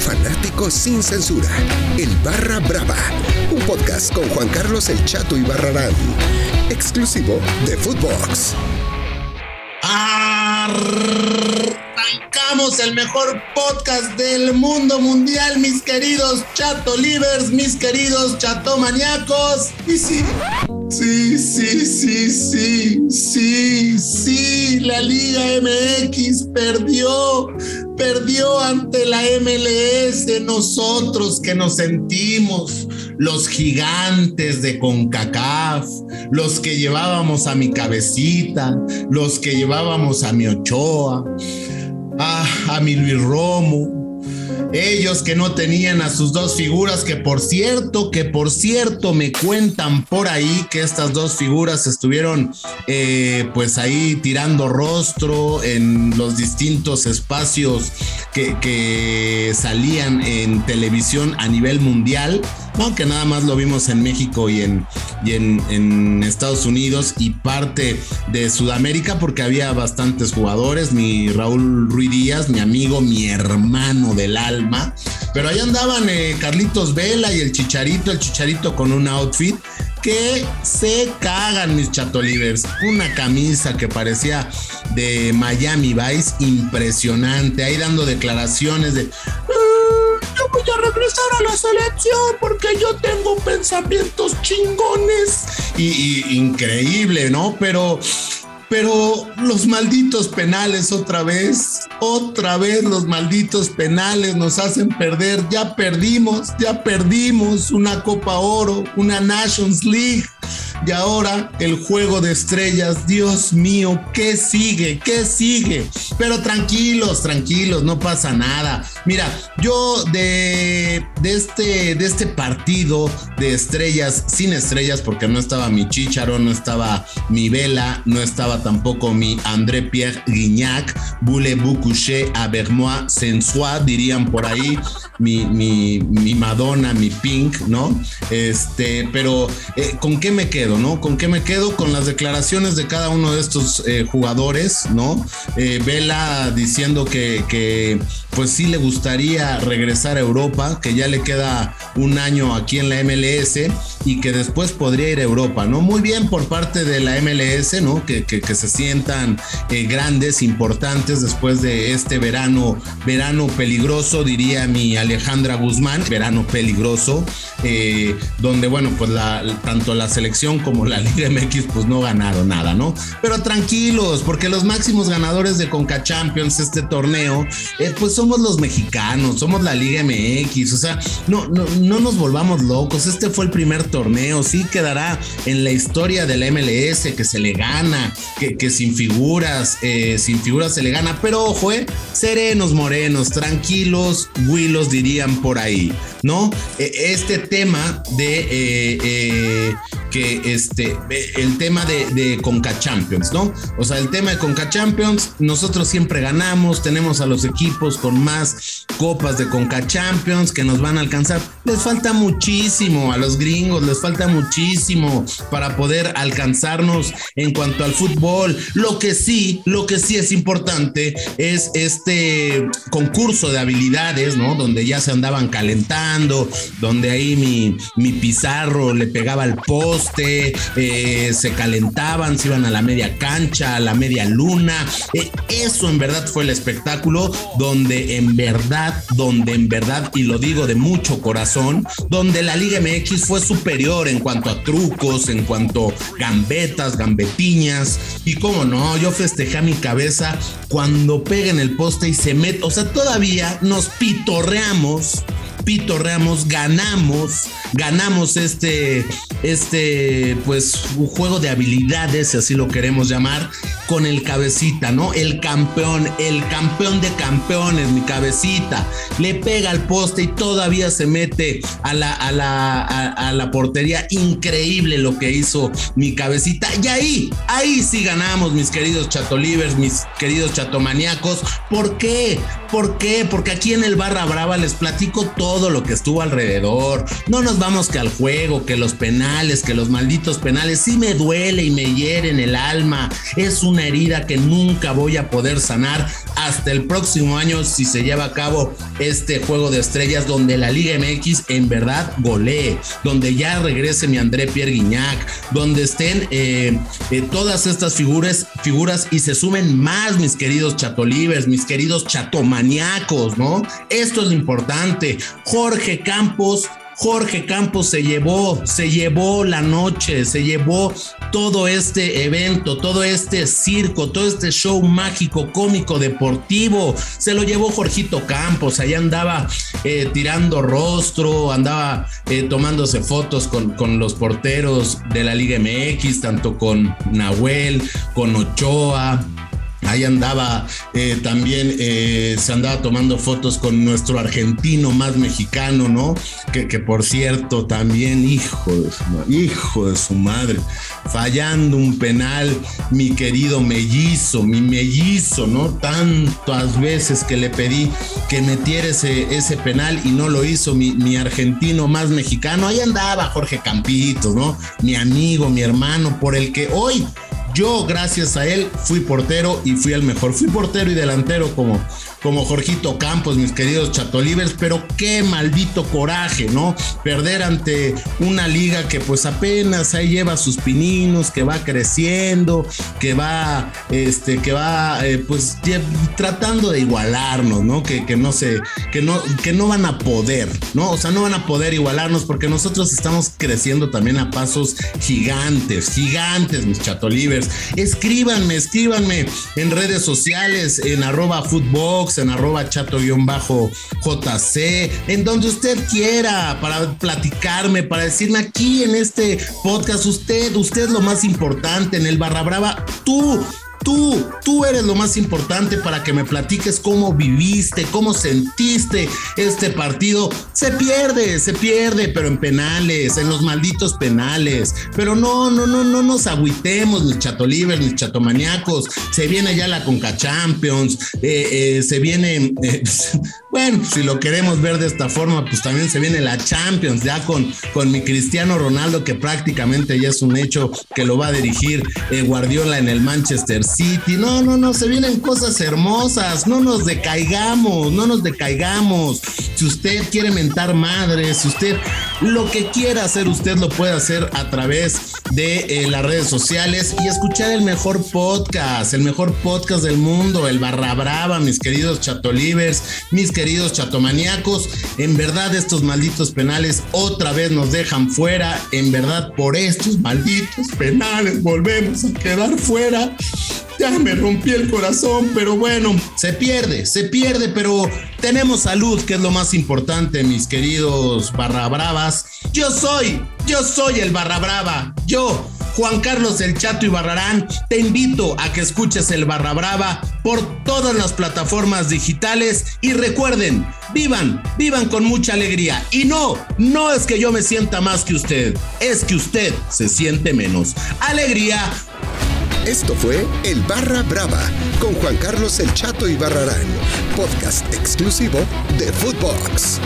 fanático sin censura. El Barra Brava. Un podcast con Juan Carlos El Chato y Barrarán. Exclusivo de Footbox. Arrancamos el mejor podcast del mundo mundial, mis queridos chato livers, mis queridos chato maníacos. Y sí, sí, sí, sí, sí, sí, sí, la Liga MX perdió, perdió ante la MLS, nosotros que nos sentimos los gigantes de CONCACAF, los que llevábamos a mi cabecita, los que llevábamos a mi Ochoa, a, a mi Luis Romo, ellos que no tenían a sus dos figuras, que por cierto, que por cierto me cuentan por ahí que estas dos figuras estuvieron eh, pues ahí tirando rostro en los distintos espacios que, que salían en televisión a nivel mundial aunque nada más lo vimos en México y en, y en, Estados Unidos y parte de Sudamérica, porque había bastantes jugadores, mi Raúl Ruiz Díaz, mi amigo, mi hermano del alma, pero ahí andaban eh, Carlitos Vela y el Chicharito, el Chicharito con un outfit que se cagan mis chatolivers. Una camisa que parecía de Miami Vice, impresionante, ahí dando declaraciones de voy a regresar a la selección porque yo tengo pensamientos chingones. Y, increíble, ¿no? Pero pero los malditos penales otra vez, otra vez los malditos penales nos hacen perder. Ya perdimos, ya perdimos una Copa Oro, una Nations League. Y ahora el juego de estrellas, Dios mío, ¿qué sigue? ¿Qué sigue? Pero tranquilos, tranquilos, no pasa nada. Mira, yo de, de, este, de este partido de estrellas, sin estrellas, porque no estaba mi Chicharo, no estaba mi Vela, no estaba tampoco mi André Pierre Guignac, Boulez-vous coucher avec moi sensual, dirían por ahí, mi, mi, mi Madonna, mi Pink, ¿no? Este, pero eh, ¿con qué me quedo? ¿No? ¿Con qué me quedo? Con las declaraciones de cada uno de estos eh, jugadores, ¿no? Eh, Vela diciendo que, que, pues sí le gustaría regresar a Europa, que ya le queda un año aquí en la MLS y que después podría ir a Europa, ¿no? Muy bien por parte de la MLS, ¿no? Que, que, se sientan eh, grandes, importantes después de este verano, verano peligroso, diría mi Alejandra Guzmán, verano peligroso, donde, bueno, pues tanto la selección como la Liga MX, pues no ganaron nada, ¿no? Pero tranquilos, porque los máximos ganadores de Conca Champions, este torneo, eh, pues somos los mexicanos, somos la Liga MX, o sea, no, no, no nos volvamos locos, este fue el primer torneo, sí quedará en la historia de la MLS que se le gana, que, sin figuras, eh, sin figuras se le gana, pero ojo, eh, serenos, morenos, tranquilos, Willos dirían por ahí, ¿no? E, este tema de eh, que este, el tema de, de, Conca Champions, ¿no? O sea, el tema de Conca Champions, nosotros siempre ganamos, tenemos a los equipos con más copas de Conca Champions que nos van a alcanzar. Les falta muchísimo a los gringos, les falta muchísimo para poder alcanzarnos en cuanto al fútbol. Lo que sí, lo que sí es importante es este concurso de habilidades, ¿no? Donde ya se andaban calentando, donde ahí mi, mi pizarro le pegaba al poste, eh, se calentaban, se iban a la media cancha, a la media luna. Eh, eso en verdad fue el espectáculo donde en verdad, donde en verdad, y lo digo de mucho corazón, donde la Liga MX fue superior en cuanto a trucos, en cuanto gambetas, gambetiñas. Y cómo no, yo festejé mi cabeza cuando pega en el poste y se mete. O sea, todavía nos pitorreamos pitorreamos, ganamos, ganamos este, este, pues, un juego de habilidades, si así lo queremos llamar, con el cabecita, ¿no? El campeón, el campeón de campeones, mi cabecita, le pega al poste y todavía se mete a la, a la, a, la portería. Increíble lo que hizo mi cabecita. Y ahí, ahí sí ganamos, mis queridos chatolivers, mis queridos chatomaníacos. ¿Por qué? ¿Por qué? Porque aquí en el Barra Brava les platico todo lo que estuvo alrededor. No nos vamos que al juego, que los penales, que los malditos penales. Sí me duele y me hiere en el alma. Es una herida que nunca voy a poder sanar hasta el próximo año si se lleva a cabo este juego de estrellas donde la Liga MX en verdad golee, donde ya regrese mi André Pierre Guignac, donde estén eh, eh, todas estas figuras, figuras y se sumen más mis queridos chatolivers, mis queridos chatomaniacos, ¿no? Esto es importante. Jorge Campos Jorge Campos se llevó, se llevó la noche, se llevó todo este evento, todo este circo, todo este show mágico, cómico, deportivo. Se lo llevó Jorgito Campos, allá andaba eh, tirando rostro, andaba eh, tomándose fotos con, con los porteros de la Liga MX, tanto con Nahuel, con Ochoa, Ahí andaba eh, también, eh, se andaba tomando fotos con nuestro argentino más mexicano, ¿no? Que, por cierto, también, hijo de, su, hijo de su madre, fallando un penal, mi querido mellizo, mi mellizo, ¿no? Tantas veces que le pedí que metiera ese, ese penal y no lo hizo mi, mi argentino más mexicano. Ahí andaba Jorge Campito, ¿no? Mi amigo, mi hermano, por el que hoy yo, gracias a él, fui portero y fui el mejor. Fui portero y delantero como, como Jorgito Campos, mis queridos Chatolivers, pero qué maldito coraje, ¿no? Perder ante una liga que pues apenas ahí lleva sus pininos, que va creciendo, que va, este, que va, eh, pues tratando de igualarnos, ¿no? Que, que no se, que no, que no van a poder, ¿no? O sea, no van a poder igualarnos porque nosotros estamos creciendo también a pasos gigantes, gigantes, mis Chatolivers Escríbanme, escríbanme en redes sociales, en arroba footbox, en arroba chato-jc, en donde usted quiera, para platicarme, para decirme aquí en este podcast, usted, usted es lo más importante en el Barra Brava, tú Tú, tú eres lo más importante para que me platiques cómo viviste, cómo sentiste este partido. Se pierde, se pierde, pero en penales, en los malditos penales. Pero no, no, no, no nos agüitemos, mis chatolivers, mis chatomaniacos. Se viene ya la Conca Champions, eh, eh, se viene, eh, bueno, si lo queremos ver de esta forma, pues también se viene la Champions, ya con, con mi Cristiano Ronaldo, que prácticamente ya es un hecho que lo va a dirigir Guardiola en el Manchester City. No, no, no, se vienen cosas hermosas. No nos decaigamos, no nos decaigamos. Si usted quiere mentar madres, si usted lo que quiera hacer, usted lo puede hacer a través de eh, las redes sociales y escuchar el mejor podcast, el mejor podcast del mundo, el Barra Brava, mis queridos chatolivers, mis queridos chatomaníacos. En verdad, estos malditos penales otra vez nos dejan fuera. En verdad, por estos malditos penales volvemos a quedar fuera ya me rompí el corazón, pero bueno, se pierde, se pierde, pero tenemos salud, que es lo más importante, mis queridos barra bravas. Yo soy, yo soy el barra brava, yo. Juan Carlos El Chato y Barrarán, te invito a que escuches el Barra Brava por todas las plataformas digitales y recuerden, vivan, vivan con mucha alegría. Y no, no es que yo me sienta más que usted, es que usted se siente menos. Alegría, esto fue El Barra Brava con Juan Carlos El Chato y Barrarán, podcast exclusivo de Footbox.